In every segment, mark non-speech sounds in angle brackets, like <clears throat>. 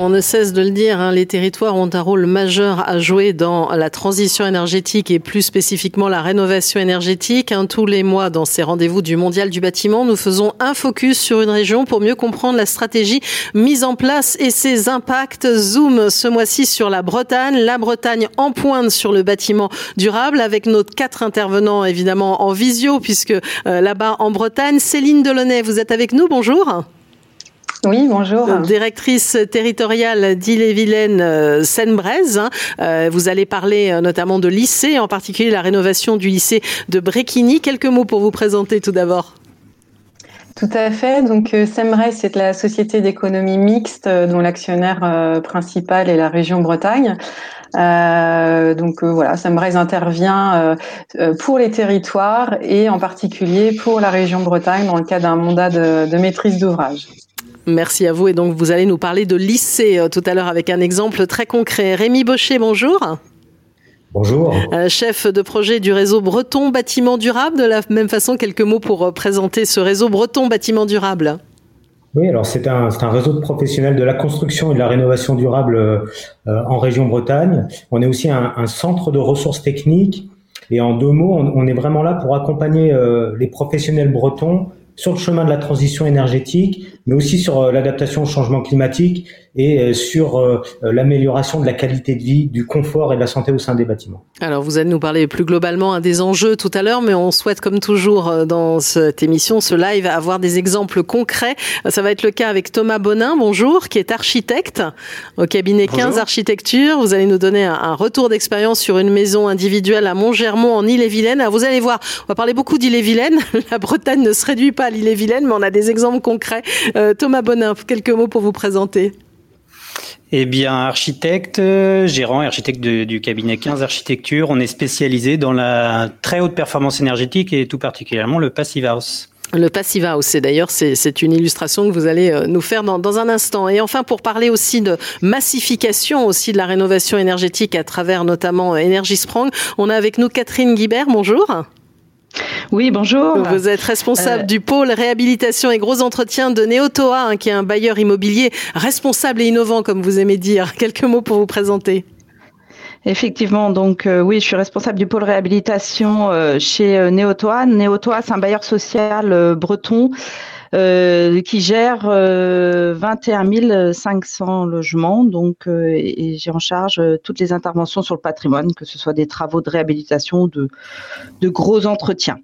On ne cesse de le dire, hein, les territoires ont un rôle majeur à jouer dans la transition énergétique et plus spécifiquement la rénovation énergétique. Hein, tous les mois, dans ces rendez-vous du Mondial du bâtiment, nous faisons un focus sur une région pour mieux comprendre la stratégie mise en place et ses impacts. Zoom ce mois-ci sur la Bretagne, la Bretagne en pointe sur le bâtiment durable avec nos quatre intervenants évidemment en visio puisque euh, là-bas en Bretagne, Céline Delaunay, vous êtes avec nous, bonjour. Oui, bonjour. Directrice territoriale d'Ille-et-Vilaine euh, Seine-Braise. Hein. Euh, vous allez parler euh, notamment de lycée, en particulier la rénovation du lycée de Bréquigny. Quelques mots pour vous présenter tout d'abord. Tout à fait. Donc, Sembraise, c'est la société d'économie mixte dont l'actionnaire principal est la région Bretagne. donc voilà, Sembraise intervient pour les territoires et en particulier pour la région Bretagne dans le cadre d'un mandat de maîtrise d'ouvrage. Merci à vous. Et donc, vous allez nous parler de lycée euh, tout à l'heure avec un exemple très concret. Rémi Baucher, bonjour. Bonjour. Euh, chef de projet du réseau Breton Bâtiment Durable. De la même façon, quelques mots pour euh, présenter ce réseau Breton Bâtiment Durable. Oui, alors c'est un, un, réseau de professionnels de la construction et de la rénovation durable en région Bretagne. On est aussi un, un, centre de ressources techniques. Et en deux mots, on, on est vraiment là pour accompagner les professionnels bretons sur le chemin de la transition énergétique, mais aussi sur euh, l'adaptation au changement climatique et euh, sur euh, l'amélioration de la qualité de vie, du confort et de la santé au sein des bâtiments. Alors vous allez nous parler plus globalement hein, des enjeux tout à l'heure, mais on souhaite comme toujours dans cette émission, ce live, avoir des exemples concrets. Ça va être le cas avec Thomas Bonin, bonjour, qui est architecte au cabinet 15 Architecture. Vous allez nous donner un retour d'expérience sur une maison individuelle à Montgermont en Ille-et-Vilaine. Vous allez voir, on va parler beaucoup d'Ille-et-Vilaine. <laughs> La Bretagne ne se réduit pas l'île-et-Vilaine, mais on a des exemples concrets. Euh, Thomas Bonin, quelques mots pour vous présenter. Eh bien, architecte, gérant et architecte du cabinet 15 Architecture, on est spécialisé dans la très haute performance énergétique et tout particulièrement le Passive House. Le Passive House, et d'ailleurs c'est une illustration que vous allez euh, nous faire dans, dans, un instant. Et enfin, pour parler aussi de massification aussi de la rénovation énergétique à travers notamment Energy Sprong, on a avec nous Catherine Guibert. Bonjour. Oui, bonjour. Vous êtes responsable euh, du pôle réhabilitation et gros entretien de Neotoa, hein, qui est un bailleur immobilier responsable et innovant, comme vous aimez dire. <laughs> Quelques mots pour vous présenter. Effectivement, donc euh, oui, je suis responsable du pôle réhabilitation euh, chez Neotoa. Neotoa, c'est un bailleur social breton qui gère 21 500 logements, donc et, j'ai en charge toutes les interventions sur le patrimoine, que ce soit des travaux de réhabilitation, de, de gros entretiens.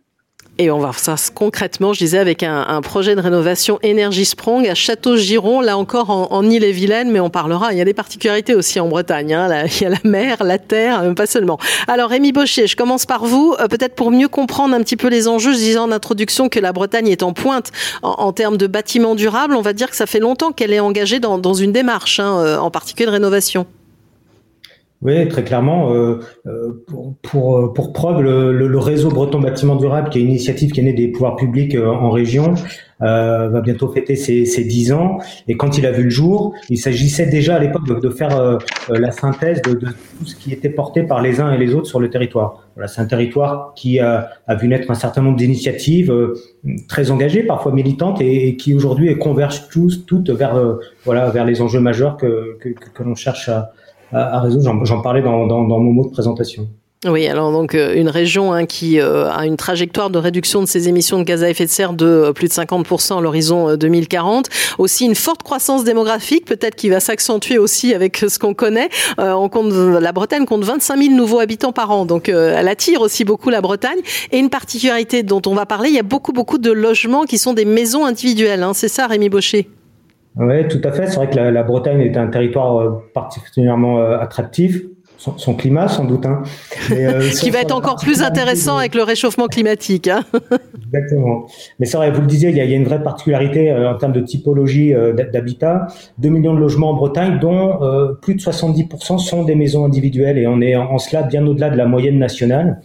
Et on va voir ça concrètement, je disais, avec un, projet de rénovation Énergie Sprong à Château-Giron, là encore en, en Ille-et-Vilaine, mais on parlera, il y a des particularités aussi en Bretagne, hein, il y a la mer, la terre, euh, pas seulement. Alors Rémi Baucher, je commence par vous, euh, peut-être pour mieux comprendre un petit peu les enjeux, je disais en introduction que la Bretagne est en pointe en, termes de bâtiments durables, on va dire que ça fait longtemps qu'elle est engagée dans, dans une démarche, hein, euh, en particulier de rénovation. Oui, très clairement. Euh, euh pour, euh, pour, preuve, le, le, réseau Breton Bâtiment Durable, qui est une initiative qui est née des pouvoirs publics euh, en région, euh, va bientôt fêter ses, ses 10 ans. Et quand il a vu le jour, il s'agissait déjà à l'époque de, de, faire la synthèse de, de, tout ce qui était porté par les uns et les autres sur le territoire. Voilà, c'est un territoire qui a, a, vu naître un certain nombre d'initiatives très engagées, parfois militantes, et, qui aujourd'hui convergent tous, toutes vers, voilà, vers les enjeux majeurs que, que, que l'on cherche à à, résoudre. J'en parlais dans, dans, dans, mon mot de présentation. Oui, alors donc euh, une région hein, qui euh, a une trajectoire de réduction de ses émissions de gaz à effet de serre de euh, plus de 50% à l'horizon 2040. Aussi une forte croissance démographique, peut-être qui va s'accentuer aussi avec ce qu'on connaît. on compte la Bretagne compte 25 000 nouveaux habitants par an, donc elle attire aussi beaucoup la Bretagne. Et une particularité dont on va parler, il y a beaucoup beaucoup de logements qui sont des maisons individuelles. Hein. C'est ça, Rémi Baucher? Oui, tout à fait. C'est vrai que la, la, Bretagne est un territoire euh, particulièrement euh, attractif. Son, son, climat, sans doute. Hein. Mais, euh, <laughs> qui va être encore plus intéressant avec le réchauffement climatique. Hein. <laughs> Exactement. Mais c'est vrai, vous le disiez, il y a, il y a une vraie particularité euh, en termes de typologie euh, d'habitat. 2 millions de logements en Bretagne, dont plus de 70% sont des maisons individuelles. Et on est en, en cela bien au-delà de la moyenne nationale.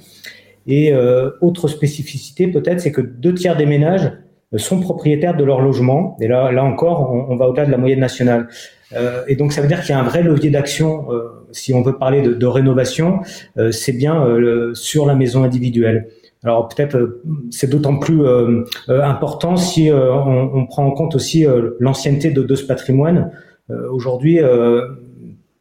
Et autre spécificité peut-être, c'est que deux tiers des ménages sont propriétaires de leur logement. Et là, là encore, on, va au-delà de la moyenne nationale. et donc, ça veut dire qu'il y a un vrai levier d'action. si on veut parler de, de rénovation, c'est bien sur la maison individuelle. Alors peut-être c'est d'autant plus important si on, on, prend en compte aussi l'ancienneté de, de, ce patrimoine. Aujourd'hui,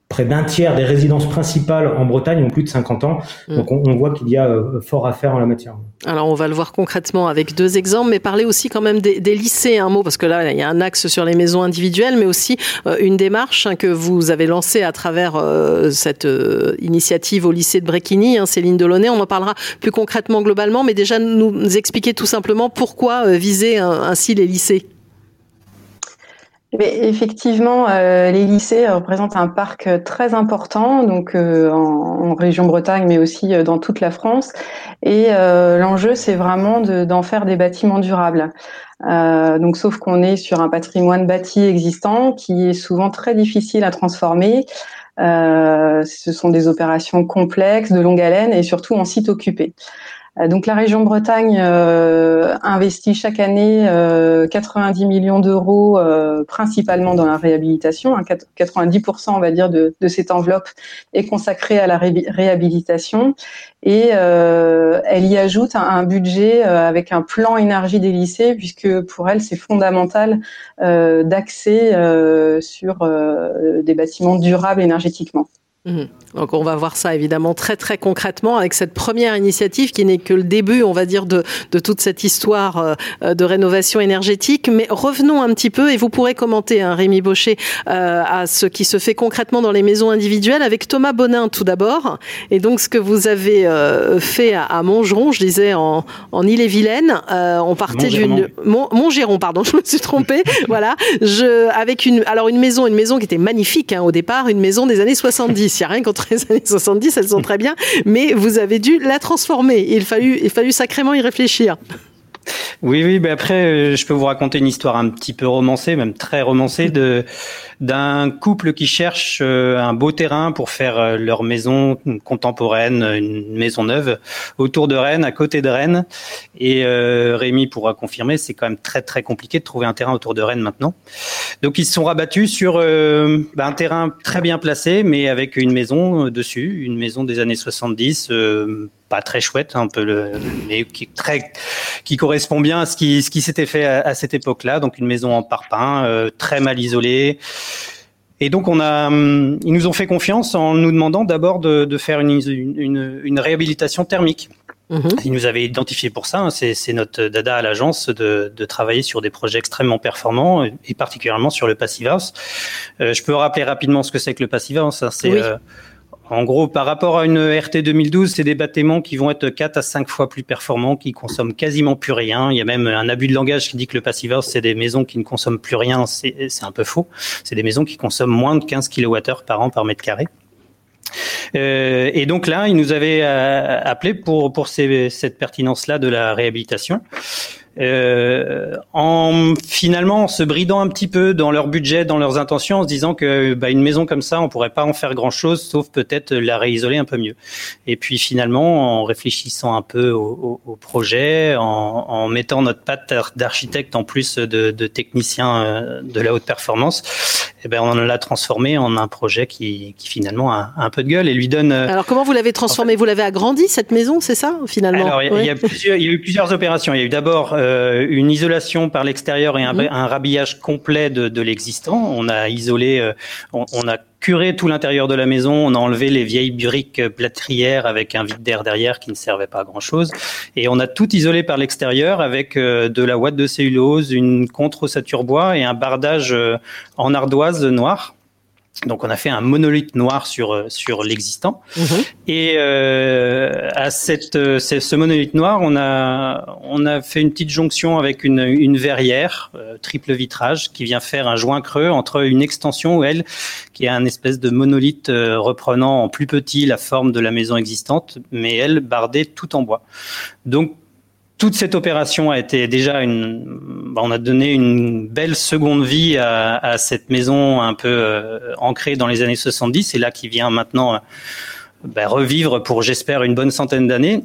près d'un tiers des résidences principales en Bretagne ont plus de 50 ans. Mm. Donc on, voit qu'il y a euh, fort à faire en la matière. Alors on va le voir concrètement avec deux exemples, mais parler aussi quand même des, lycées, un mot, parce que là il y a un axe sur les maisons individuelles, mais aussi euh, une démarche hein, que vous avez lancée à travers euh, cette initiative au lycée de Bréquigny, hein, Céline Delaunay. On en parlera plus concrètement globalement, mais déjà nous expliquer tout simplement pourquoi viser ainsi les lycées. Effectivement, euh, les lycées représentent un parc très important, donc euh, en, région Bretagne, mais aussi euh, dans toute la France. Et l'enjeu, c'est vraiment d'en faire des bâtiments durables. donc, sauf qu'on est sur un patrimoine bâti existant qui est souvent très difficile à transformer. ce sont des opérations complexes, de longue haleine et surtout en site occupé. Euh, donc la région Bretagne euh, investit chaque année 90 euh, millions d'euros, principalement dans la réhabilitation. 90%, on va dire, de, cette enveloppe est consacrée à la réhabilitation. Et elle y ajoute un, budget avec un plan énergie des lycées, puisque pour elle, c'est fondamental d'accès sur des bâtiments durables énergétiquement. Mhm. Donc on va voir ça évidemment très très concrètement avec cette première initiative qui n'est que le début, on va dire, de, de toute cette histoire euh, de rénovation énergétique. Mais revenons un petit peu et vous pourrez commenter, hein, Rémi Baucher, euh, à ce qui se fait concrètement dans les maisons individuelles avec Thomas Bonin tout d'abord. Et donc ce que vous avez euh, fait à, à, Montgeron, je disais en, en Ille-et-Vilaine, on partait d'une Montgeron, pardon, <laughs> je me suis trompée. voilà, je avec une alors une maison, une maison qui était magnifique hein, au départ, une maison des années 70 il n'y a rien contre les années 70, elles sont très bien, mais vous avez dû la transformer. Il fallu, il fallu sacrément y réfléchir. Oui, oui, mais après, euh, je peux vous raconter une histoire un petit peu romancée, même très romancée, de d'un couple qui cherche euh, un beau terrain pour faire euh, leur maison contemporaine, une maison neuve autour de Rennes, à côté de Rennes. Et Rémi pourra confirmer, c'est quand même très très compliqué de trouver un terrain autour de Rennes maintenant. Donc ils se sont rabattus sur bah, un terrain très bien placé, mais avec une maison dessus, une maison des années 70 pas très chouette, un peu le, mais qui très, qui correspond bien à ce qui, ce qui s'était fait à, cette époque-là. Donc une maison en parpaing, euh, très mal isolée. Et donc on a, hum, ils nous ont fait confiance en nous demandant d'abord de, de, faire une, une, une, réhabilitation thermique. Mhm. Ils nous avaient identifié pour ça. Hein. C'est notre dada à l'agence de, de, travailler sur des projets extrêmement performants et particulièrement sur le Passive House. Euh, je peux rappeler rapidement ce que c'est que le Passive House. Hein. C'est euh, en gros, par rapport à une RT 2012, c'est des bâtiments qui vont être 4 à 5 fois plus performants, qui consomment quasiment plus rien. Il y a même un abus de langage qui dit que le passive house, c'est des maisons qui ne consomment plus rien. C'est un peu faux. C'est des maisons qui consomment moins de 15 kWh par an par mètre carré. Euh, et donc là, ils nous avaient euh, appelé pour pour cette pertinence-là de la réhabilitation. Euh, en finalement se bridant un petit peu dans leur budget, dans leurs intentions, en se disant que bah, une maison comme ça, on pourrait pas en faire grand chose, sauf peut-être la réisoler un peu mieux. Et puis finalement, en réfléchissant un peu au, au, projet, en, en, mettant notre patte d'architecte en plus de, de technicien euh, de la haute performance, eh ben on l'a transformé en un projet qui, qui finalement a, un peu de gueule et lui donne. Euh, Alors comment vous l'avez transformé? Vous l'avez agrandi cette maison, c'est ça finalement? Alors il y, a plusieurs, il y a eu plusieurs opérations. Il y a eu d'abord euh, une isolation par l'extérieur et un, mhm. un, rhabillage complet de, de l'existant. On a isolé, euh, on, on, a curé tout l'intérieur de la maison, on a enlevé les vieilles briques plâtrières avec un vide d'air derrière qui ne servait pas à grand chose, et on a tout isolé par l'extérieur avec euh, de la ouate de cellulose, une contre-ossature bois et un bardage en ardoise noire. Donc on a fait un monolithe noir sur euh, sur l'existant mhm. et euh, à cette euh, ce monolithe noir on a on a fait une petite jonction avec une une verrière euh, triple vitrage qui vient faire un joint creux entre une extension où elle qui est un espèce de monolithe reprenant en plus petit la forme de la maison existante mais elle bardée tout en bois. Donc toute cette opération a été déjà une, bah, on a donné une belle seconde vie à, à cette maison un peu euh, ancrée dans les années 70 et là qui vient maintenant euh, bah, revivre pour j'espère une bonne centaine d'années.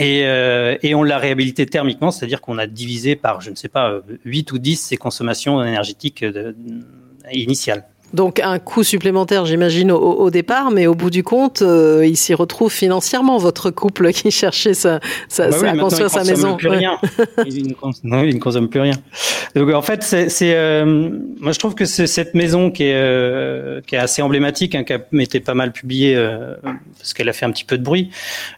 Et, et, on l'a réhabilité thermiquement, c'est-à-dire qu'on a divisé par, je ne sais pas, 8 ou 10 ses consommations énergétiques initiales. Donc un coût supplémentaire, j'imagine, au, départ, mais au bout du compte, euh, il s'y retrouve financièrement, votre couple qui cherchait sa, sa, bah à construire sa maison. Plus rien. il, ne consomme, non, il ne consomme plus rien. Donc en fait, c'est, euh, moi je trouve que c'est cette maison qui est, euh, qui est assez emblématique, hein, qui a été pas mal publiée parce qu'elle a fait un petit peu de bruit.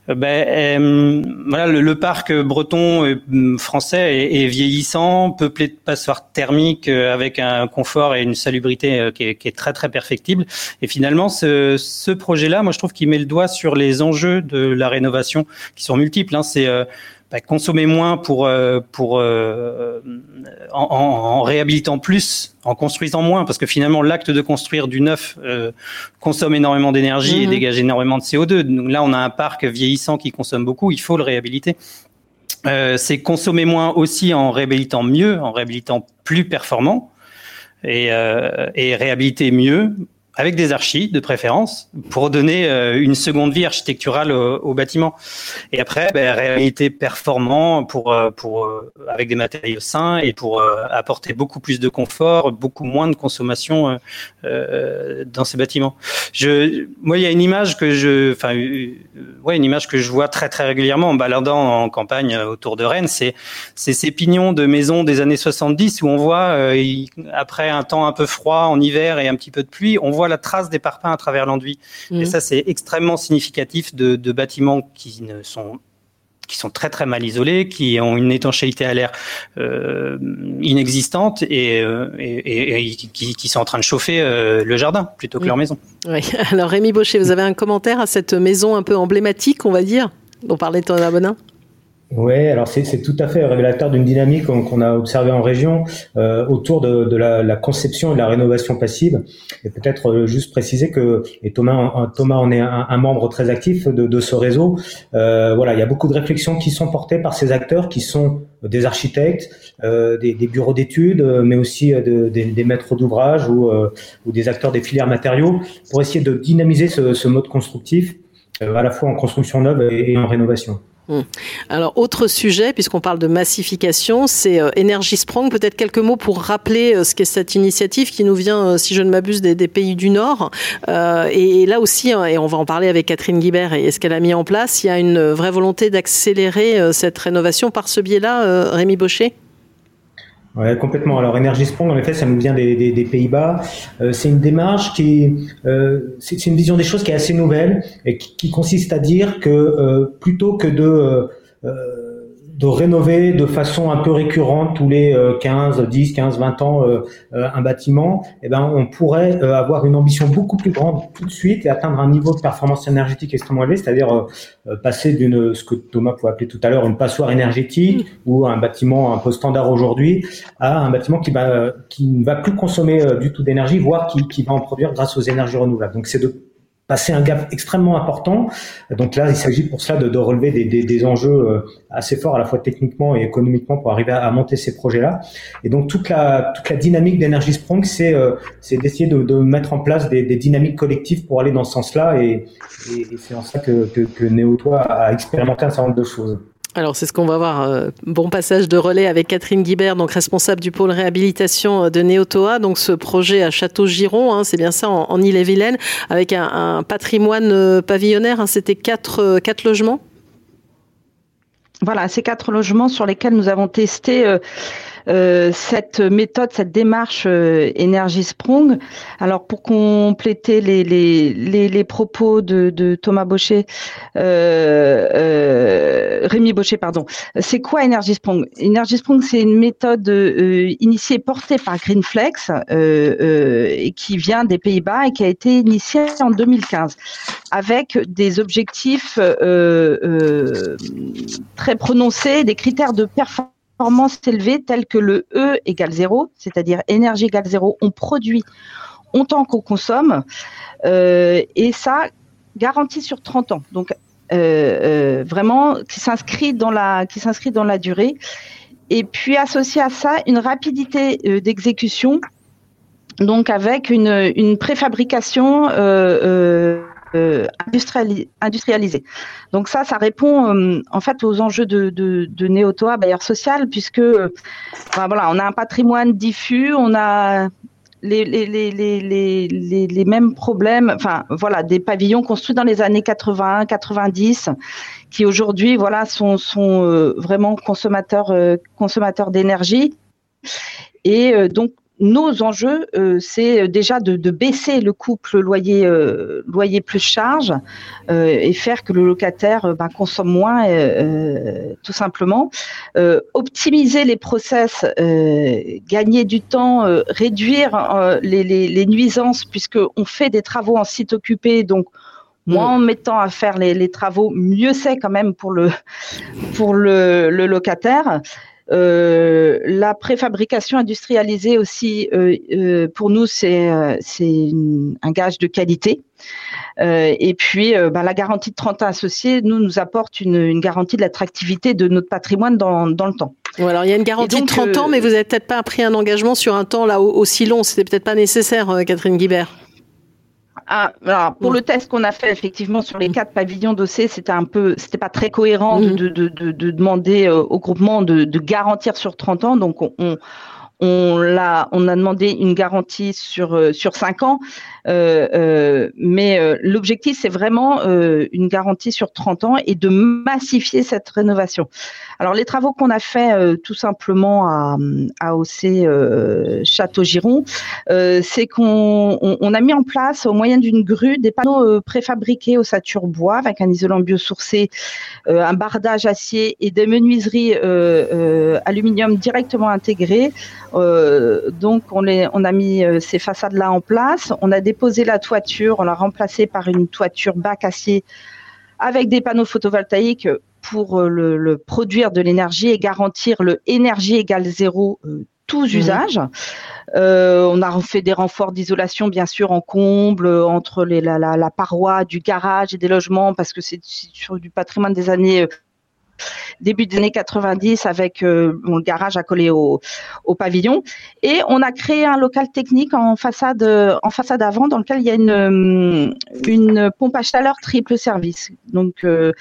ben voilà, le, parc breton français est, est, vieillissant, peuplé de passoires thermiques avec un confort et une salubrité qui est qui est très très perfectible. Et finalement, ce, ce projet-là, moi je trouve qu'il met le doigt sur les enjeux de la rénovation qui sont multiples. Hein. C'est euh, bah, consommer moins pour euh, pour euh, en, en, réhabilitant plus, en construisant moins, parce que finalement l'acte de construire du neuf consomme énormément d'énergie et mhm. dégage énormément de CO2. Donc là, on a un parc vieillissant qui consomme beaucoup, il faut le réhabiliter. c'est consommer moins aussi en réhabilitant mieux, en réhabilitant plus performant et, euh, et réhabiliter mieux avec des archives de préférence pour donner euh, une seconde vie architecturale au, bâtiment. Et après, ben, réalité performant pour euh, pour euh, avec des matériaux sains et pour apporter beaucoup plus de confort, beaucoup moins de consommation dans ces bâtiments. Je, moi, il y a une image que je, enfin, ouais, une image que je vois très très régulièrement en baladant en campagne autour de Rennes, c'est c'est ces pignons de maisons des années 70 où on voit après un temps un peu froid en hiver et un petit peu de pluie, on voit la trace des parpaings à travers l'enduit. Et mmh. ça, c'est extrêmement significatif de, bâtiments qui ne sont qui sont très très mal isolés, qui ont une étanchéité à l'air euh, inexistante et, euh, qui, sont en train de chauffer euh, le jardin plutôt que leur maison. Oui. <laughs> Alors Rémi Baucher, vous avez un commentaire à cette maison un peu emblématique, on va dire, dont parlait Thomas Bonin? Oui, alors c'est tout à fait révélateur d'une dynamique qu'on a observée en région euh, autour de, la, conception et de la rénovation passive. Et peut-être euh, juste préciser que, et Thomas, Thomas en est un, membre très actif de, ce réseau, euh, voilà, il y a beaucoup de réflexions qui sont portées par ces acteurs qui sont des architectes, des, bureaux d'études, mais aussi de, des, maîtres d'ouvrage ou, des acteurs des filières matériaux pour essayer de dynamiser ce mode constructif à la fois en construction neuve et en rénovation. Hmm. Alors, autre sujet, puisqu'on parle de massification, c'est euh, Energy Sprong. Peut-être quelques mots pour rappeler euh, ce qu'est cette initiative qui nous vient, euh, si je ne m'abuse, des, pays du Nord. et, là aussi, hein, et on va en parler avec Catherine Guibert et, ce qu'elle a mis en place, il y a une vraie volonté d'accélérer cette rénovation par ce biais-là, Rémi Baucher? Ouais, complètement. Alors Energy Sprong, en effet, ça nous vient des, des, des Pays-Bas. Euh, c'est une démarche qui, euh, c'est une vision des choses qui est assez nouvelle et qui, qui consiste à dire que euh, plutôt que de euh, de rénover de façon un peu récurrente tous les 15, 10, 15, 20 ans euh, euh, un bâtiment, eh ben, on pourrait euh, avoir une ambition beaucoup plus grande tout de suite et atteindre un niveau de performance énergétique extrêmement élevé, c'est-à-dire passer d'une, ce que Thomas pouvait appeler tout à l'heure, une passoire énergétique ou un bâtiment un peu standard aujourd'hui, à un bâtiment qui va, qui ne va plus consommer du tout d'énergie, voire qui, qui va en produire grâce aux énergies renouvelables. Donc c'est de passer un gap extrêmement important. Donc là, il s'agit pour cela de, de relever des, des, des, enjeux euh, assez forts à la fois techniquement et économiquement pour arriver à, monter ces projets-là. Et donc toute la toute la dynamique d'Energy Sprong, c'est euh, c'est d'essayer de, de, mettre en place des, des, dynamiques collectives pour aller dans ce sens-là. Et, et, c'est en ça que, que, que Néo-Toi a expérimenté un certain nombre de choses. Alors c'est ce qu'on va voir. Euh, bon passage de relais avec Catherine Guibert, donc responsable du pôle réhabilitation euh, de Néotoa. Donc ce projet à Château-Giron, hein, c'est bien ça, en, Ille-et-Vilaine, avec un, patrimoine euh, pavillonnaire. Hein, C'était quatre, quatre logements? Voilà, ces quatre logements sur lesquels nous avons testé cette méthode, cette démarche euh, Energy Sprong. Alors pour compléter les, les, les, les propos de, de, Thomas Baucher, euh, euh Rémi Baucher, pardon, c'est quoi Energy Sprong Energy Sprong, c'est une méthode initiée, portée par Greenflex qui vient des Pays-Bas et qui a été initiée en 2015 avec des objectifs très prononcés, des critères de performance performance élevée telles que le E égale 0, c'est-à-dire énergie égale 0, on produit autant qu'on consomme, euh, et ça garantit sur 30 ans. Donc euh, euh, vraiment qui s'inscrit dans la qui s'inscrit dans la durée. Et puis associé à ça, une rapidité d'exécution, donc avec une, une préfabrication industrialisés. Donc ça, ça répond en fait aux enjeux de, de, de Néotoa bailleur social, puisque voilà, on a un patrimoine diffus, on a les, mêmes problèmes, enfin voilà, des pavillons construits dans les années 80, 90, qui aujourd'hui voilà sont, euh, vraiment consommateurs euh, consommateurs d'énergie. Et euh, donc nos enjeux, euh, c'est déjà de, baisser le couple loyer euh, loyer plus charge euh, et faire que le locataire ben, consomme moins, tout simplement. optimiser les process, gagner du temps, réduire les, nuisances puisque on fait des travaux en site occupé, donc moins en mettant à faire les, travaux, mieux c'est quand même pour le pour le locataire. Euh, la préfabrication industrialisée aussi, euh, euh, pour nous, c'est un gage de qualité. et puis, bah, la garantie de 30 ans associée, nous, nous apporte une, une garantie de l'attractivité de notre patrimoine dans, dans le temps. alors, il y a une garantie de 30 ans, mais vous n'avez peut-être pas pris un engagement sur un temps là aussi long. C'était peut-être pas nécessaire, Catherine Guibert. Ah, alors pour le test qu'on a fait effectivement sur les quatre pavillons dossés, c'était un peu, c'était pas très cohérent de, mhm. de, de, de, demander euh, au groupement de, garantir sur 30 ans. Donc on, on on, a, on a demandé une garantie sur euh, sur cinq ans, mais euh, l'objectif c'est vraiment euh, une garantie sur 30 ans et de massifier cette rénovation. Alors les travaux qu'on a fait tout simplement à, à OC Château Giron, c'est qu'on on, a mis en place au moyen d'une grue des panneaux préfabriqués au sature bois avec un isolant biosourcé, un bardage acier et des menuiseries aluminium directement intégrées. donc on, les, on a mis ces façades là en place. On a déposé la toiture, on l'a remplacée par une toiture bac acier avec des panneaux photovoltaïques pour euh, le, produire de l'énergie et garantir le énergie égale zéro euh, tous mmh. usages. Euh, on a fait des renforts d'isolation, bien sûr, en comble, entre les, la, la, paroi du garage et des logements, parce que c'est sur du patrimoine des années début des années 90 avec euh, le garage accolé au, au pavillon. Et on a créé un local technique en façade, en façade avant dans lequel il y a une, euh, une pompe à chaleur triple service. Donc, euh,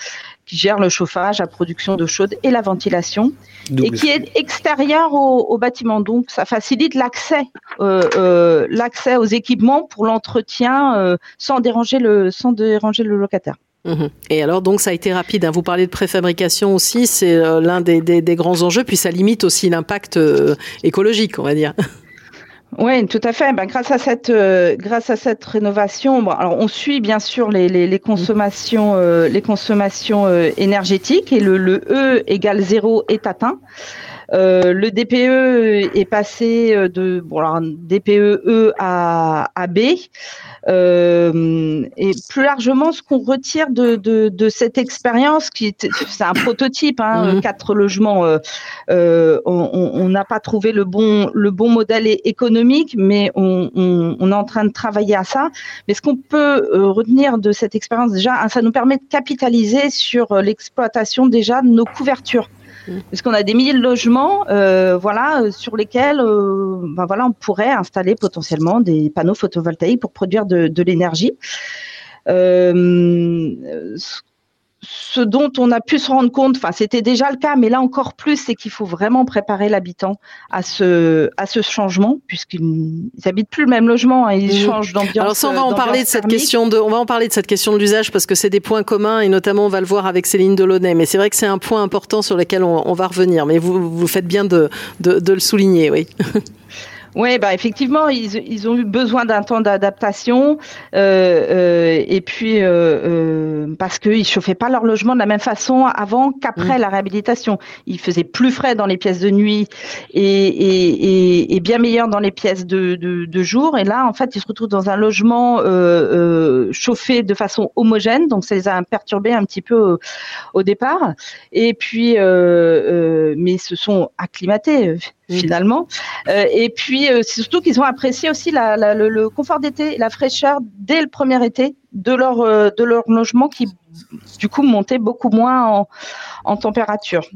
qui gère le chauffage, la production d'eau chaude et la ventilation, et qui est extérieur au, au, bâtiment. Donc, ça facilite l'accès, euh, l'accès aux équipements pour l'entretien sans déranger le, sans déranger le locataire. Mhm. Et alors, donc, ça a été rapide. Hein. Vous parlez de préfabrication aussi, c'est euh, l'un des, grands enjeux, puis ça limite aussi l'impact euh, écologique, on va dire. Oui, tout à fait. Ben, grâce à cette euh, grâce à cette rénovation, bon, alors on suit bien sûr les, consommations les consommations énergétiques et le, le E égale zéro est atteint. Le DPE est passé de bon alors DPE E à, à B. Euh, et plus largement, ce qu'on retire de, de, de, cette expérience, qui est, c'est un prototype, hein, mhm. quatre logements, euh, euh on n'a pas trouvé le bon, le bon modèle économique, mais on, on, on, est en train de travailler à ça. Mais ce qu'on peut euh, retenir de cette expérience déjà, hein, ça nous permet de capitaliser sur l'exploitation déjà de nos couvertures. Parce qu'on a des milliers de logements, euh, voilà, euh, sur lesquels, euh, ben voilà, on pourrait installer potentiellement des panneaux photovoltaïques pour produire de, l'énergie. Dont on a pu se rendre compte, enfin c'était déjà le cas, mais là encore plus, c'est qu'il faut vraiment préparer l'habitant à ce à ce changement, puisqu'ils habitent plus le même logement, hein, ils mmh. changent d'ambiance. Alors ça, on va en parler de cette question de, on va en parler de cette question de l'usage parce que c'est des points communs et notamment on va le voir avec Céline Delaunay. Mais c'est vrai que c'est un point important sur lequel on, on, va revenir. Mais vous vous faites bien de de, de le souligner, oui. <laughs> Oui, bah effectivement, ils, ils, ont eu besoin d'un temps d'adaptation euh, euh, et puis euh, euh parce qu'ils chauffaient pas leur logement de la même façon avant qu'après mmh. la réhabilitation. Ils faisaient plus frais dans les pièces de nuit et, et, et, et bien meilleur dans les pièces de, de, de, jour. Et là, en fait, ils se retrouvent dans un logement euh, chauffé de façon homogène, donc ça les a perturbés un petit peu au, au départ. Et puis, mais ils se sont acclimatés Mmh. finalement. Euh, et puis euh, surtout qu'ils ont apprécié aussi la, la, le, confort d'été, la fraîcheur dès le premier été de leur euh, de leur logement qui du coup montait beaucoup moins en, en température.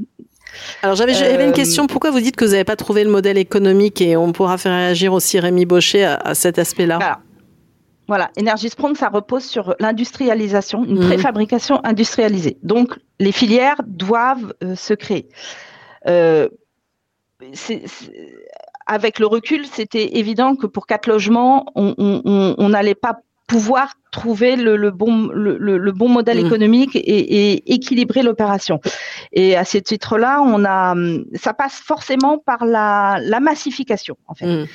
Alors j'avais une euh, question. Pourquoi vous dites que vous n'avez pas trouvé le modèle économique et on pourra faire réagir aussi Rémi Baucher à, à cet aspect-là? Voilà, Energy Sprong, ça repose sur l'industrialisation, une mmh. préfabrication industrialisée. Donc, les filières doivent se créer. Avec le recul, c'était évident que pour quatre logements, on n'allait pas pouvoir trouver le, bon, le, bon modèle mmh. économique et, équilibrer l'opération. Et à ce titre-là, on a, ça passe forcément par la, massification, en fait. Mmh.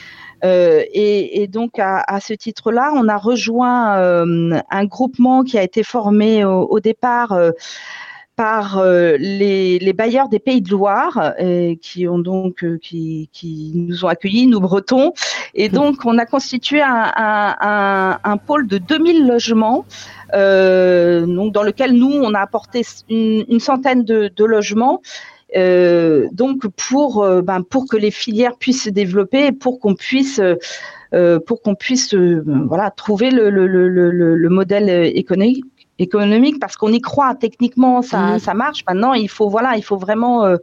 Euh, et, donc à, ce titre-là, on a rejoint euh, un groupement qui a été formé au, départ euh, par euh, les, les, bailleurs des Pays de Loire euh, qui ont donc euh, qui, qui, nous ont accueillis, nous Bretons, et donc on a constitué un, un, un, pôle de 2000 logements. donc dans lequel nous on a apporté une, une centaine de, de logements donc pour ben, pour que les filières puissent se développer et pour qu'on puisse pour qu'on puisse voilà trouver le, le, le, le modèle économique économique parce qu'on y croit techniquement ça, ça marche maintenant il faut voilà il faut vraiment euh,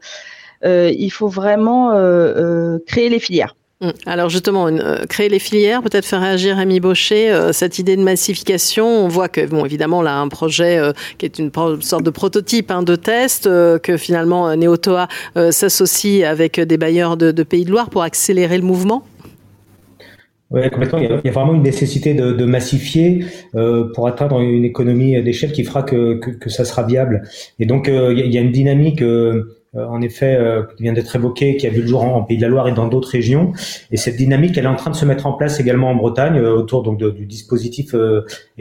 euh, il faut vraiment euh, créer les filières mmh. alors justement, créer les filières, peut-être faire réagir Rémi Baucher, cette idée de massification. On voit que, bon, évidemment, là, un projet qui est une sorte de prototype hein, de test, que finalement Neotoa s'associe avec des bailleurs de, de Pays de Loire pour accélérer le mouvement. Oui, complètement. Il y, a, vraiment une nécessité de, de massifier euh, pour atteindre une économie d'échelle qui fera que, que, que, ça sera viable. Et donc, euh, il y, a une dynamique euh, euh, en effet, euh, qui vient d'être évoqué, qui a vu le jour en, Pays de la Loire et dans d'autres régions. Et cette dynamique, elle est en train de se mettre en place également en Bretagne euh, autour donc du dispositif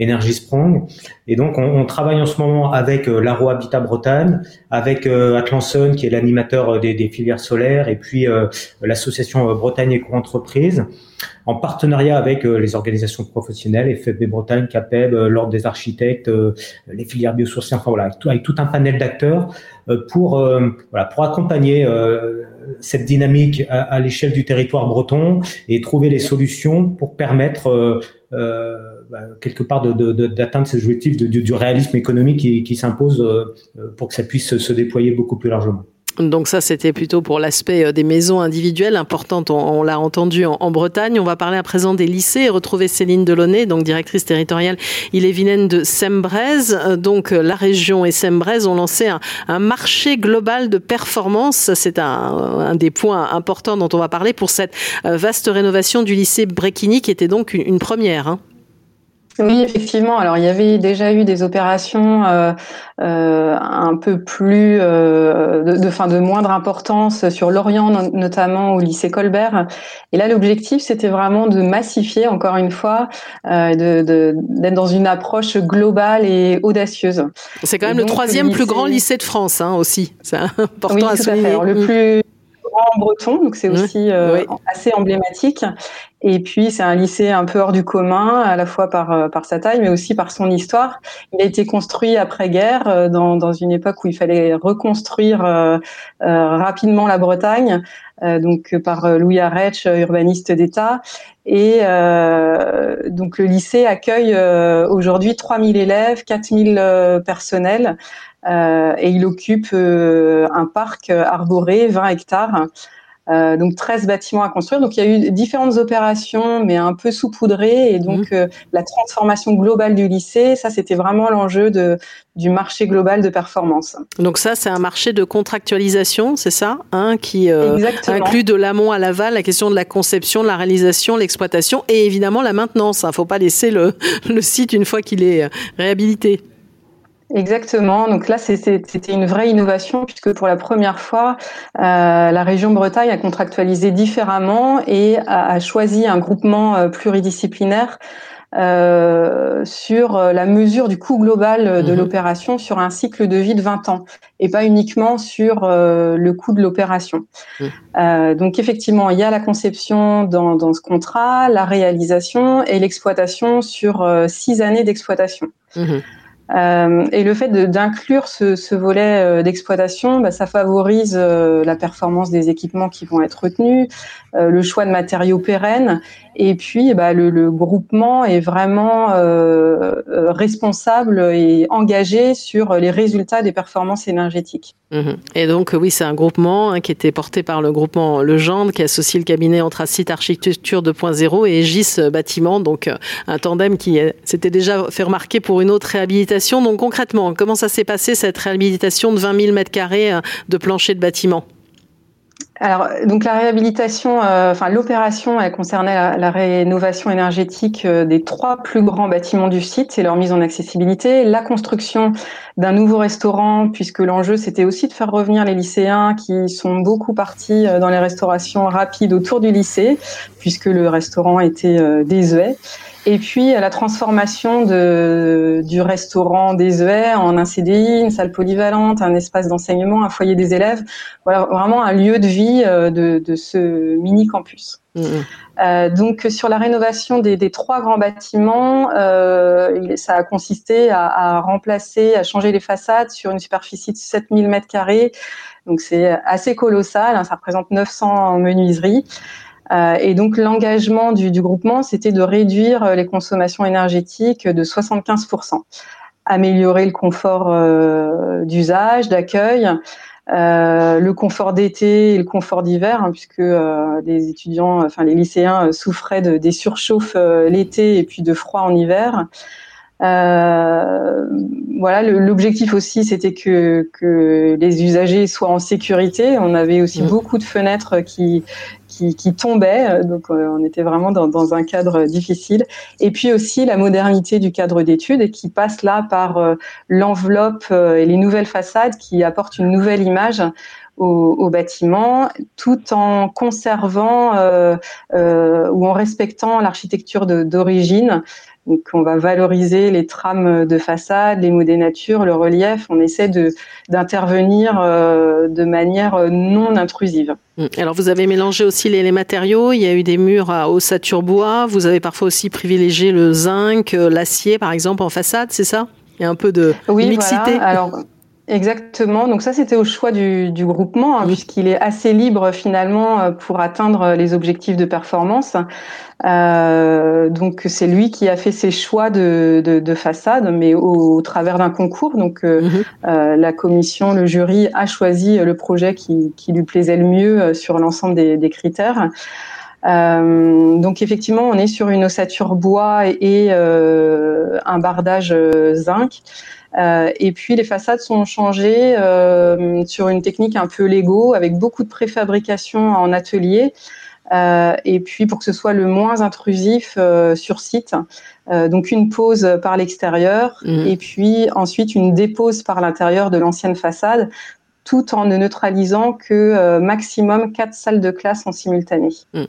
Energy Sprong. Et donc, on, on, travaille en ce moment avec l'Aro Habitat Bretagne, avec Atlanson, qui est l'animateur des, des, filières solaires, et puis l'association Bretagne Éco-Entreprise, en partenariat avec les organisations professionnelles, FFB Bretagne, CAPEB, l'Ordre des architectes, les filières biosourcées, enfin voilà, avec tout, avec un panel d'acteurs euh, pour euh, voilà pour accompagner euh, cette dynamique à, l'échelle du territoire breton et trouver les solutions pour permettre bah, quelque part d'atteindre ces objectifs du, réalisme économique qui, qui s'impose pour que ça puisse se déployer beaucoup plus largement. Donc ça, c'était plutôt pour l'aspect euh, des maisons individuelles importantes. On, l'a entendu en, Bretagne. On va parler à présent des lycées et retrouver Céline Delaunay, donc directrice territoriale ille-et-vilaine de Sembrez. Euh, donc euh, la région et Sembrez ont lancé un, marché global de performance. C'est un, des points importants dont on va parler pour cette vaste rénovation du lycée Bréquigny qui était donc une, première. Hein. Oui, effectivement. Alors, il y avait déjà eu des opérations euh, euh, un peu plus euh, de, de, fin, de moindre importance sur l'Orient, notamment au lycée Colbert. Et là, l'objectif, c'était vraiment de massifier, encore une fois, d'être de, d'être dans une approche globale et audacieuse. C'est quand même le troisième plus grand lycée de France, hein, aussi. C'est important à souligner. le mm. plus grand breton, donc c'est aussi assez emblématique. Et puis c'est un lycée un peu hors du commun, à la fois par euh, par sa taille, mais aussi par son histoire. Il a été construit après-guerre, euh, dans dans une époque où il fallait reconstruire euh, rapidement la Bretagne, donc par Louis Arech, urbaniste d'État. Et donc le lycée accueille aujourd'hui 3000 élèves, 4000 personnels, et il occupe un parc arboré, 20 hectares. Euh, donc 13 bâtiments à construire. Donc il y a eu différentes opérations, mais un peu saupoudrées. Et donc mmh. euh, la transformation globale du lycée, ça c'était vraiment l'enjeu de, du marché global de performance. Donc ça c'est un marché de contractualisation, c'est ça, hein, qui euh, inclut de l'amont à l'aval la question de la conception, la réalisation, l'exploitation et évidemment la maintenance. Il ne faut pas laisser le, <laughs> le site une fois qu'il est réhabilité. Exactement. Donc là, c'était une vraie innovation puisque pour la première fois, euh, la région Bretagne a contractualisé différemment et a, choisi un groupement euh, pluridisciplinaire euh, sur la mesure du coût global de mhm. l'opération sur un cycle de vie de 20 ans et pas uniquement sur le coût de l'opération. Mhm. donc effectivement, il y a la conception dans, dans ce contrat, la réalisation et l'exploitation sur six années d'exploitation. Mhm. Euh, et le fait d'inclure ce, volet euh, d'exploitation, bah, ça favorise euh, la performance des équipements qui vont être retenus, le choix de matériaux pérennes, et puis bah, le, le, groupement est vraiment responsable et engagé sur les résultats des performances énergétiques. Mmh. Et donc oui, c'est un groupement hein, qui était porté par le groupement Legendre, qui associe le cabinet Anthracite Architecture 2.0 et Gis Bâtiment, donc un tandem qui s'était déjà fait remarquer pour une autre réhabilitation donc concrètement, comment ça s'est passé cette réhabilitation de 20 000 mètres carrés euh, de plancher de bâtiment? Alors, donc la réhabilitation, euh, enfin l'opération, elle concernait la, rénovation énergétique euh, des trois plus grands bâtiments du site et leur mise en accessibilité, la construction d'un nouveau restaurant, puisque l'enjeu c'était aussi de faire revenir les lycéens qui sont beaucoup partis dans les restaurations rapides autour du lycée, puisque le restaurant était désuet. Et puis la transformation de, du restaurant des EE en un CDI, une salle polyvalente, un espace d'enseignement, un foyer des élèves. Voilà, vraiment un lieu de vie euh, de, de ce mini campus. Mmh, mmh. Euh, donc sur la rénovation des, des trois grands bâtiments, euh, ça a consisté à, à, remplacer, à changer les façades sur une superficie de 7000 mètres carrés. Donc c'est assez colossal, hein, ça représente 900 menuiseries. Euh, et donc l'engagement du, du, groupement, c'était de réduire euh, les consommations énergétiques de 75%, améliorer le confort euh, d'usage, d'accueil, euh, le confort d'été et le confort d'hiver, hein, puisque euh, les étudiants, enfin les lycéens souffraient de, des surchauffes l'été et puis de froid en hiver. Voilà, l'objectif aussi, c'était que, que les usagers soient en sécurité. On avait aussi mmh. beaucoup de fenêtres qui, qui, qui tombaient, donc euh, on était vraiment dans, un cadre difficile. Et puis aussi la modernité du cadre d'études qui passe là par euh, l'enveloppe et les nouvelles façades qui apportent une nouvelle image au, bâtiment, tout en conservant euh, euh, ou en respectant l'architecture d'origine. Donc, on va valoriser les trames de façade, les mots des natures, le relief. On essaie de d'intervenir euh, de manière non intrusive. Hum. Alors, vous avez mélangé aussi les, les matériaux. Il y a eu des murs à ossature bois. Vous avez parfois aussi privilégié le zinc, euh, l'acier, par exemple, en façade. C'est ça? Il y a un peu de oui, mixité. Voilà. Alors, Exactement. Donc ça, c'était au choix du, du groupement, hein, puisqu'il est assez libre finalement euh, pour atteindre les objectifs de performance. Euh, donc c'est lui qui a fait ses choix de, de, de façade, mais au, au travers d'un concours. Donc euh, mm-hmm. euh, la commission, le jury a choisi le projet qui, qui lui plaisait le mieux euh, sur l'ensemble des, des, critères. Euh, donc effectivement, on est sur une ossature bois et, euh, un bardage zinc. Euh, et puis les façades sont changées sur une technique un peu Lego avec beaucoup de préfabrication en atelier. Et puis pour que ce soit le moins intrusif sur site. Donc une pose par l'extérieur mmh. et puis ensuite une dépose par l'intérieur de l'ancienne façade tout en ne neutralisant que euh, maximum quatre salles de classe en simultané. Mmh.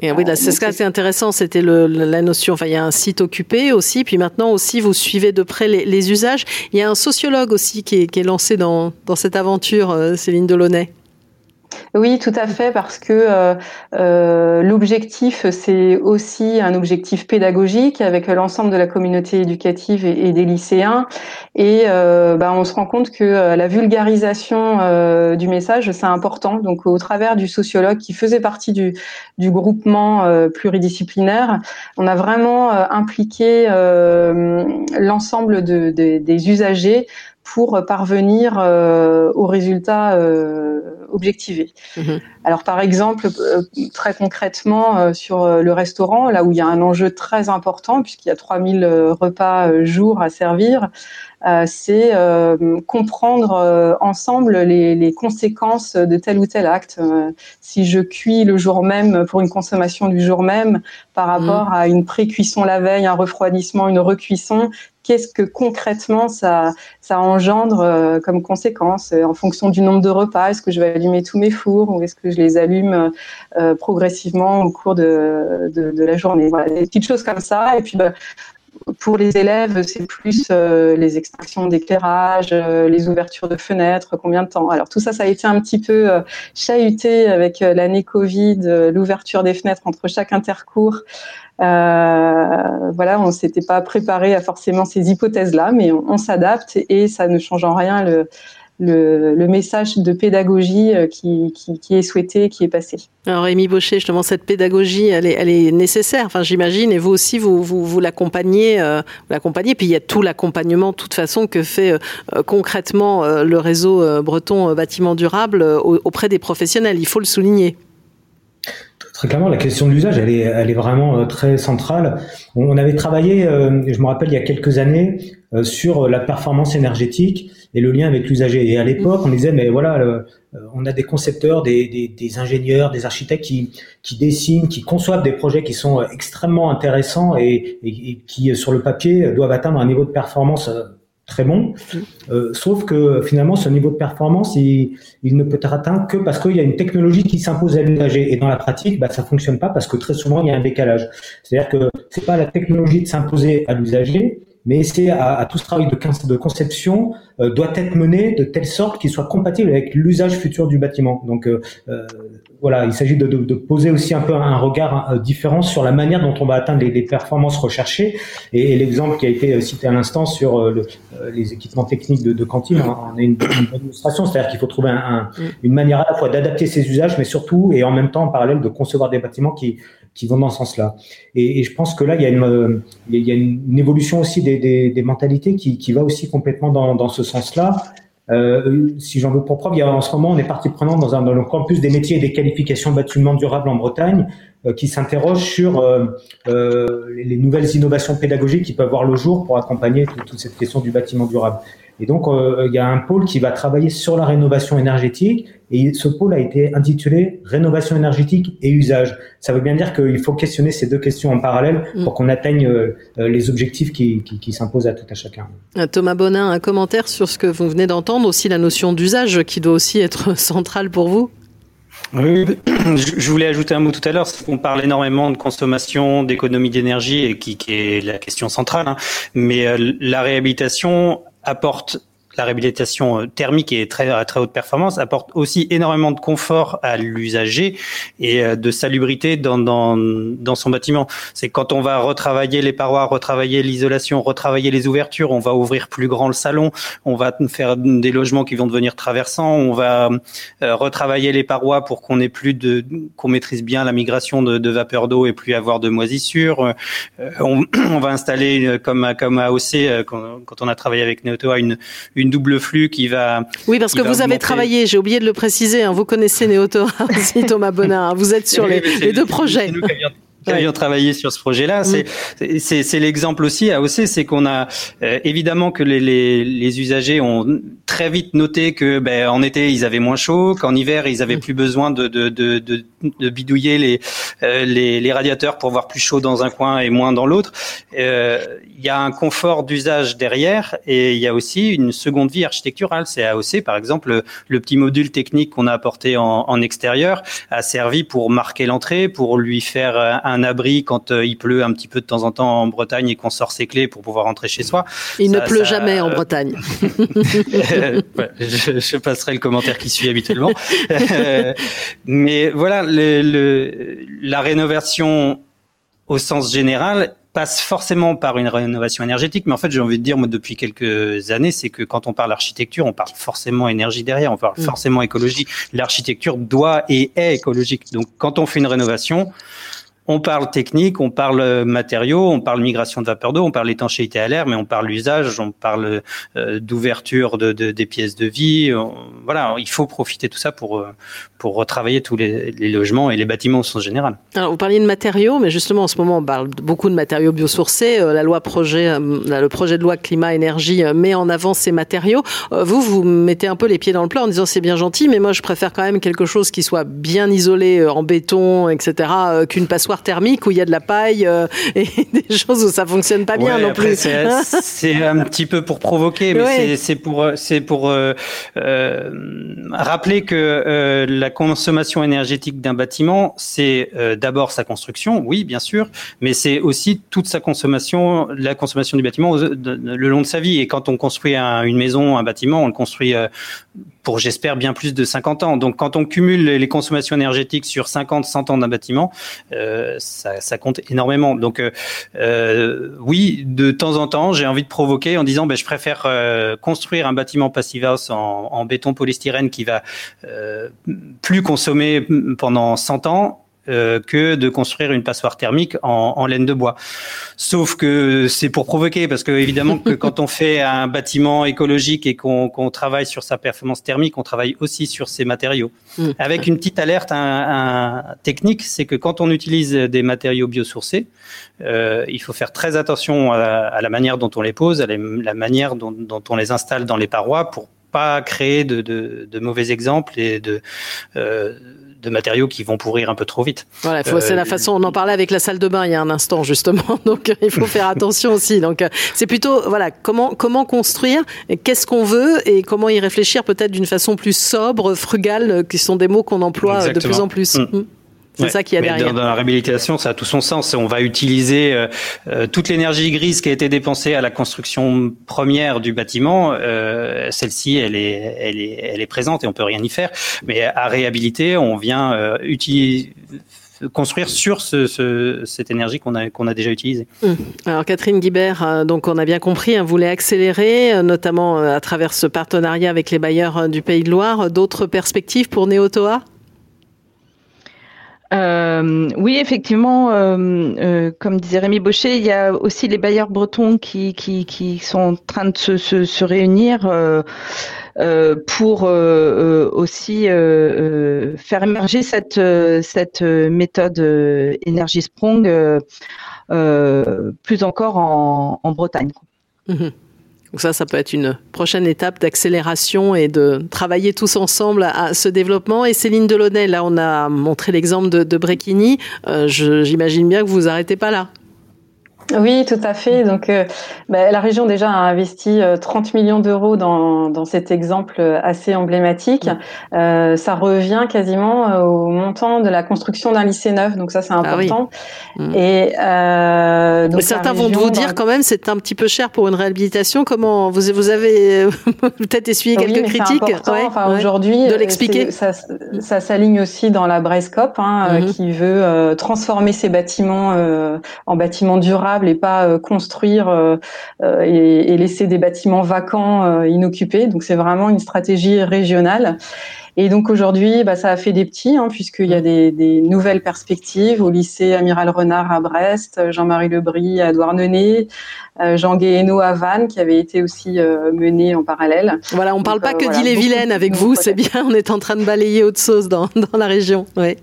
Et oui, là, c'est ce qui est intéressant, c'était la notion, enfin, il y a un site occupé aussi, puis maintenant aussi, vous suivez de près les, les usages. Il y a un sociologue aussi qui est, qui est lancé dans, dans cette aventure, euh, Céline Delaunay. Oui, tout à fait, parce que euh, euh, l'objectif, c'est aussi un objectif pédagogique avec l'ensemble de la communauté éducative et, des lycéens. Et euh, bah, on se rend compte que la vulgarisation du message, c'est important. Donc, au travers du sociologue qui faisait partie du, groupement pluridisciplinaire, on a vraiment impliqué l'ensemble de, de, des usagers pour parvenir aux résultats euh. Mmh. Alors par exemple, euh, très concrètement euh, sur le restaurant, là où il y a un enjeu très important puisqu'il y a 3000 repas jour à servir, c'est comprendre ensemble les, les, conséquences de tel ou tel acte. si je cuis le jour même pour une consommation du jour même par rapport mmh. à une pré-cuisson la veille, un refroidissement, une recuisson, qu'est-ce que concrètement ça, ça engendre euh, comme conséquence euh, en fonction du nombre de repas? Est-ce que je vais allumer tous mes fours ou est-ce que je les allume euh, progressivement au cours de, de, la journée? Voilà, des petites choses comme ça. Et puis, bah, pour les élèves, c'est plus les extractions d'éclairage, les ouvertures de fenêtres, combien de temps? Alors tout ça, ça a été un petit peu chahuté avec l'année Covid, l'ouverture des fenêtres entre chaque intercours. Voilà, on s'était pas préparé à forcément ces hypothèses-là, mais on, s'adapte et ça ne change en rien le, message de pédagogie euh, qui, est souhaité, qui est passé. Alors Rémi Baucher, justement, cette pédagogie, elle est, nécessaire, enfin, j'imagine, et vous aussi, vous, vous, l'accompagnez, euh, l'accompagnez, puis il y a tout l'accompagnement, de toute façon, que fait euh, concrètement le réseau breton bâtiment durable auprès des professionnels, il faut le souligner. Très clairement, la question de l'usage, elle est, elle est vraiment très centrale. On avait travaillé, je me rappelle, il y a quelques années, sur la performance énergétique et le lien avec l'usager. Et à l'époque, on disait, mais voilà, euh, on a des concepteurs, des, des, des, ingénieurs, des architectes qui, qui dessinent, qui conçoivent des projets qui sont euh, extrêmement intéressants et, et, qui, euh, sur le papier, doivent atteindre un niveau de performance très bon. Euh, sauf que finalement, ce niveau de performance, il, il, ne peut être atteint que parce qu'il y a une technologie qui s'impose à l'usager. Et dans la pratique, bah, ça fonctionne pas parce que très souvent, il y a un décalage. C'est-à-dire que c'est pas la technologie de s'imposer à l'usager, mais c'est à, à, tout ce travail de, de conception euh, doit être mené de telle sorte qu'il soit compatible avec l'usage futur du bâtiment. Donc euh, euh voilà, il s'agit de, de, de, poser aussi un peu un regard euh, différent sur la manière dont on va atteindre les, les performances recherchées. Et, l'exemple qui a été cité à l'instant sur le, les équipements techniques de, de cantine en est une, une démonstration, c'est-à-dire qu'il faut trouver un, un, mm. une manière à la fois d'adapter ses usages, mais surtout et en même temps en parallèle de concevoir des bâtiments qui qui vont dans ce sens-là. Et, et, je pense que là, il y a une, il y a une évolution aussi des, des, des mentalités qui, qui, va aussi complètement dans, dans ce sens-là. Euh, si j'en veux pour preuve, il y a, en ce moment, on est partie prenante dans, un, dans le campus des métiers et des qualifications bâtiments durables en Bretagne, euh, qui s'interroge sur euh, euh, les nouvelles innovations pédagogiques qui peuvent voir le jour pour accompagner toute cette question du bâtiment durable. Et donc, euh, il y a un pôle qui va travailler sur la rénovation énergétique et ce pôle a été intitulé Rénovation énergétique et usage. Ça veut bien dire qu'il faut questionner ces deux questions en parallèle mm. pour qu'on atteigne euh, euh, les objectifs qui, qui, qui s'imposent à tout à chacun. Thomas Bonin, un commentaire sur ce que vous venez d'entendre, aussi la notion d'usage qui doit aussi être <laughs> centrale pour vous? Oui, <clears throat> je voulais ajouter un mot tout à l'heure. On parle énormément de consommation, d'économie d'énergie, et qui, qui, est la question centrale. Hein. Mais la réhabilitation apporte la réhabilitation euh, thermique et très à très haute performance apporte aussi énormément de confort à l'usager et euh, de salubrité dans, dans, dans son bâtiment. C'est quand on va retravailler les parois, retravailler l'isolation, retravailler les ouvertures, on va ouvrir plus grand le salon, on va faire des logements qui vont devenir traversants, on va euh, retravailler les parois pour qu'on ait plus de qu'on maîtrise bien la migration de, vapeur d'eau et plus avoir de moisissures. <clears throat> on, va installer comme comme AOC quand, quand on a travaillé avec Neotoa une, une une double flux qui va. Oui, parce que vous avez travaillé, j'ai oublié de le préciser, hein, vous connaissez Néotora aussi, Thomas <laughs> Bonin, hein, vous êtes sur les, les, deux projets. qui avions travaillé sur ce projet-là. Mm. C'est c'est l'exemple aussi à OC, c'est qu'on a euh, évidemment que les, les, les, usagers ont très vite noté que ben, en été ils avaient moins chaud, qu'en hiver ils avaient mm. plus besoin de, de, de, de, de bidouiller les, euh, les, les radiateurs pour voir plus chaud dans un coin et moins dans l'autre. Euh, il y a un confort d'usage derrière et il y a aussi une seconde vie architecturale. C'est AOC par exemple le, le, petit module technique qu'on a apporté en, en extérieur a servi pour marquer l'entrée, pour lui faire un un abri quand euh, il pleut un petit peu de temps en temps en Bretagne et qu'on sort ses clés pour pouvoir rentrer chez soi. Il ne pleut jamais en Bretagne. <laughs> <laughs> je, passerai le commentaire qui suit habituellement. mais voilà, le, la rénovation au sens général passe forcément par une rénovation énergétique, mais en fait, j'ai envie de dire, moi, depuis quelques années, c'est que quand on parle architecture, on parle forcément énergie derrière, on parle mm. forcément écologie. L'architecture doit et est écologique. Donc, quand on fait une rénovation, on parle technique, on parle euh, matériaux, on parle migration de vapeur d'eau, on parle étanchéité à l'air, mais on parle usage, on parle euh, d'ouverture de, des pièces de vie. voilà, il faut profiter de tout ça pour euh, pour retravailler tous les, logements et les bâtiments au sens général. Alors, vous parliez de matériaux, mais justement en ce moment on parle beaucoup de matériaux biosourcés. la loi projet, le projet de loi climat énergie met en avant ces matériaux. vous, vous mettez un peu les pieds dans le plat en disant c'est bien gentil, mais moi je préfère quand même quelque chose qui soit bien isolé en béton, etc., qu'une passoire passoire thermique où il y a de la paille <laughs> et des choses où ça fonctionne pas bien non plus. C'est un petit peu pour provoquer, mais c'est pour c'est pour rappeler que la consommation énergétique d'un bâtiment, c'est d'abord sa construction, oui, bien sûr, mais c'est aussi toute sa consommation, la consommation du bâtiment le long de sa vie. Et quand on construit une maison, un bâtiment, on le construit euh, pour, j'espère, bien plus de 50 ans. Donc, quand on cumule les consommations énergétiques sur 50, 100 ans d'un bâtiment, euh, ça, compte énormément. Donc, euh, oui, de temps en temps, j'ai envie de provoquer en disant, ben, je préfère construire un bâtiment passive house en, en béton polystyrène qui va plus consommer pendant 100 ans euh, que de construire une passoire thermique en, en laine de bois. Sauf que c'est pour provoquer, parce que évidemment que quand on fait un bâtiment écologique et qu'on travaille sur sa performance thermique, on travaille aussi sur ses matériaux. Mm. Avec une petite alerte un, un technique, c'est que quand on utilise des matériaux biosourcés, euh, il faut faire très attention à, à, la manière dont on les pose, à la manière dont, dont on les installe dans les parois pour pas créer de, de, de mauvais exemples et de euh, de matériaux qui vont pourrir un peu trop vite. Voilà, c'est la euh, façon. On en parlait avec la salle de bain il y a un instant justement, <laughs> donc il faut faire attention aussi. Donc euh, c'est plutôt voilà comment comment construire, qu'est-ce qu'on veut et comment y réfléchir peut-être d'une façon plus sobre, frugale, qui sont des mots qu'on emploie de plus en plus. Mm. Mm. C'est ça qui a derrière. Dans, la réhabilitation, ça a tout son sens. On va utiliser euh, euh, toute l'énergie grise qui a été dépensée à la construction première du bâtiment. Euh, Celle-ci, elle est, elle est, elle est présente et on peut rien y faire. Mais à réhabiliter, on vient euh, utiliser construire sur ce, ce, cette énergie qu'on a, qu'on a déjà utilisée. Hum. Alors Catherine Guibert, donc on a bien compris, hein, voulait accélérer, notamment à travers ce partenariat avec les bailleurs du Pays de Loire. D'autres perspectives pour Néotoa? Euh, oui, effectivement, euh, euh, comme disait Rémi Baucher, il y a aussi les bailleurs bretons qui, qui, qui sont en train de se, se, se réunir euh, euh pour aussi faire émerger cette, cette méthode Energy Sprong plus encore en, en Bretagne. Donc ça, ça peut être une prochaine étape d'accélération et de travailler tous ensemble à ce développement. Et Céline Delaunay, là, on a montré l'exemple de, de. Euh, J'imagine bien que vous arrêtez pas là. Oui, tout à fait. Donc, euh, bah, la région déjà a investi 30 euh, millions d'euros dans, dans cet exemple assez emblématique. Mm. Euh, ça revient quasiment euh, au montant de la construction d'un lycée neuf. Donc ça, c'est ah important. Mm. Et euh, donc, Mais certains vont vous dire quand même, c'est un petit peu cher pour une réhabilitation. Comment vous, vous avez <laughs> peut-être essuyé quelques critiques ouais, enfin, Aujourd'hui, de l'expliquer. Ça, ça s'aligne aussi dans la Brescop, hein, mm-hmm. qui veut transformer ses bâtiments en bâtiments durables et pas euh, construire euh, euh, et, laisser des bâtiments vacants inoccupés. Donc c'est vraiment une stratégie régionale. Et donc aujourd'hui, bah, ça a fait des petits, hein, puisqu'il y a des, des, nouvelles perspectives au lycée Amiral Renard à Brest, Jean-Marie Lebris à Douarnenez, Jean Guéhenno à Vannes, qui avait été aussi mené en parallèle. Voilà, on ne parle pas que d'île-et-Vilaine avec vous, c'est bien, on est en train de balayer autre chose dans, dans la région. Ouais.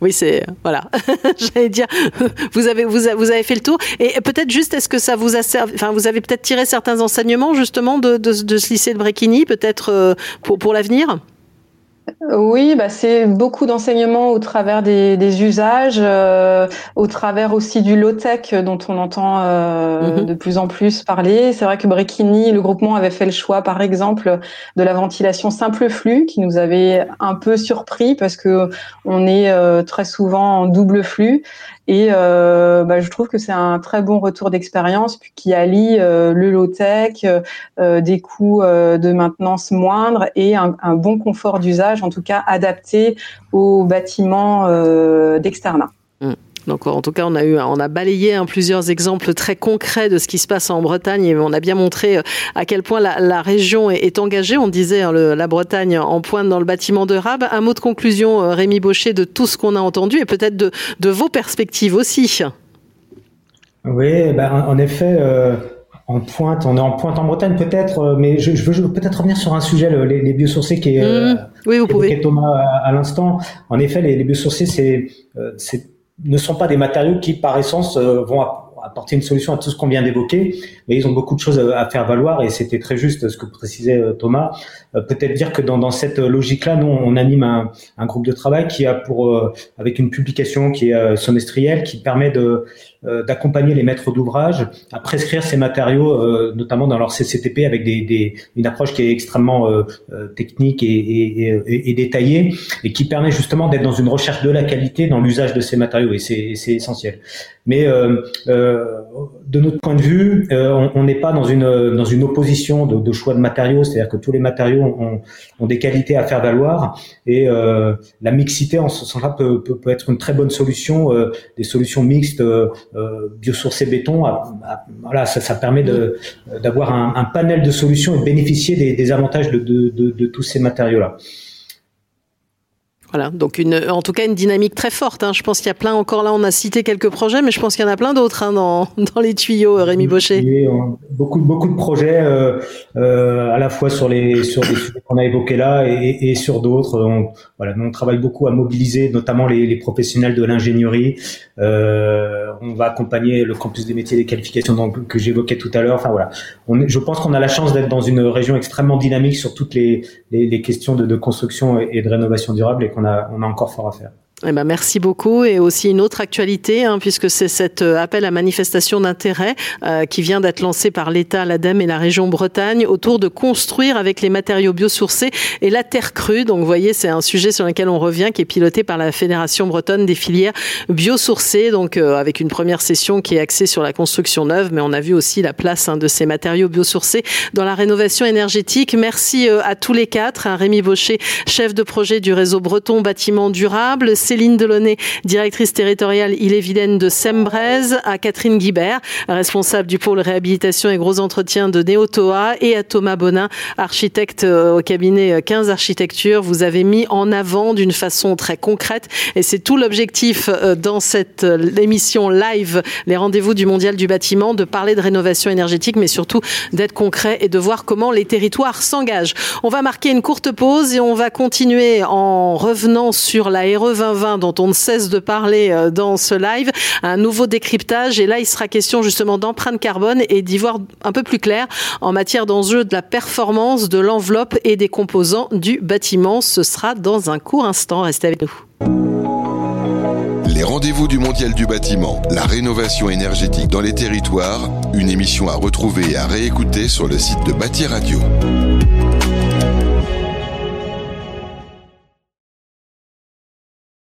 Oui, c'est voilà. <laughs> J'allais dire, <laughs> vous avez vous, avez fait le tour et peut-être juste est-ce que ça vous a servi Enfin, vous avez peut-être tiré certains enseignements justement de, de, de ce lycée de Bréquigny, peut-être euh, pour pour l'avenir? Oui, bah c'est beaucoup d'enseignements au travers des, des usages, euh, au travers aussi du low-tech dont on entend euh, mm-hmm. de plus en plus parler. C'est vrai que Brekini, le groupement avait fait le choix, par exemple, de la ventilation simple flux, qui nous avait un peu surpris parce que on est euh, très souvent en double flux. Et euh, bah, je trouve que c'est un très bon retour d'expérience qui allie euh, le low-tech, euh, des coûts de maintenance moindres et un, un bon confort d'usage, en tout cas adapté aux bâtiments d'externat. Donc en tout cas, on a eu, on a balayé hein, plusieurs exemples très concrets de ce qui se passe en Bretagne et on a bien montré euh, à quel point la, la région est, est, engagée. On disait hein, le, la Bretagne en pointe dans le bâtiment de Rab. Un mot de conclusion, euh, Rémi Baucher, de tout ce qu'on a entendu et peut-être de, de, vos perspectives aussi. Oui, ben, en effet. Euh en pointe, on est en pointe en Bretagne peut-être, mais je, je veux peut-être revenir sur un sujet, les, les biosourcés qui est, mmh, oui, vous pouvez. Thomas à, à l'instant. En effet, les, les biosourcés, c'est, c'est ne sont pas des matériaux qui, par essence, euh, vont apporter une solution à tout ce qu'on vient d'évoquer, mais ils ont beaucoup de choses à faire valoir et c'était très juste ce que précisait Thomas. Peut-être dire que dans, dans cette logique-là, nous on anime un, un, groupe de travail qui a pour avec une publication qui est semestrielle qui permet de d'accompagner les maîtres d'ouvrage à prescrire ces matériaux, notamment dans leur CCTP avec des, des, une approche qui est extrêmement technique et, et, et, détaillée et qui permet justement d'être dans une recherche de la qualité dans l'usage de ces matériaux et c'est essentiel. Mais euh, euh, de notre point de vue, euh, on n'est pas dans une dans une opposition de, de choix de matériaux, c'est-à-dire que tous les matériaux ont, ont, des qualités à faire valoir et euh, la mixité en ce sens-là peut, peut, peut, être une très bonne solution. Euh, des solutions mixtes biosourcées béton, voilà, ça, ça permet d'avoir un, un, panel de solutions et de bénéficier des, des avantages de, de, de, de tous ces matériaux-là. Voilà, donc une, en tout cas une dynamique très forte. Hein. Je pense qu'il y a plein, encore là on a cité quelques projets, mais je pense qu'il y en a plein d'autres hein, dans, dans les tuyaux, Rémi Baucher. Oui, beaucoup, beaucoup de projets, euh, euh, à la fois sur les, sur les sujets qu'on a évoqués là et, et sur d'autres. On, voilà, on travaille beaucoup à mobiliser notamment les, les professionnels de l'ingénierie. Euh, on va accompagner le campus des métiers des qualifications que j'évoquais tout à l'heure. Enfin voilà, je pense qu'on a la chance d'être dans une région extrêmement dynamique sur toutes les, questions de, construction et de rénovation durable et on a, on a encore fort à faire. Eh ben merci beaucoup et aussi une autre actualité hein, puisque c'est cet euh, appel à manifestation d'intérêt euh, qui vient d'être lancé par l'État, l'ADEME et la région Bretagne autour de construire avec les matériaux biosourcés et la terre crue. Donc vous voyez, c'est un sujet sur lequel on revient qui est piloté par la Fédération bretonne des filières biosourcées. Donc euh, avec une première session qui est axée sur la construction neuve, mais on a vu aussi la place hein, de ces matériaux biosourcés dans la rénovation énergétique. Merci euh, à tous les quatre. Hein, Rémi Baucher, chef de projet du réseau breton bâtiment durable. Céline Delaunay, directrice territoriale Ille-et-Vilaine de Sembrez, à Catherine Guibert, responsable du pôle réhabilitation et gros entretien de Néotoa, et à Thomas Bonin, architecte au cabinet 15 Architecture. Vous avez mis en avant d'une façon très concrète, et c'est tout l'objectif dans cette émission live, les rendez-vous du Mondial du bâtiment, de parler de rénovation énergétique, mais surtout d'être concret et de voir comment les territoires s'engagent. On va marquer une courte pause et on va continuer en revenant sur la RE 2020 dont on ne cesse de parler dans ce live, un nouveau décryptage. Et là, il sera question justement d'empreinte carbone et d'y voir un peu plus clair en matière d'enjeux de la performance, de l'enveloppe et des composants du bâtiment. Ce sera dans un court instant. Restez avec nous. Les rendez-vous du Mondial du bâtiment, la rénovation énergétique dans les territoires, une émission à retrouver et à réécouter sur le site de Bâti Radio.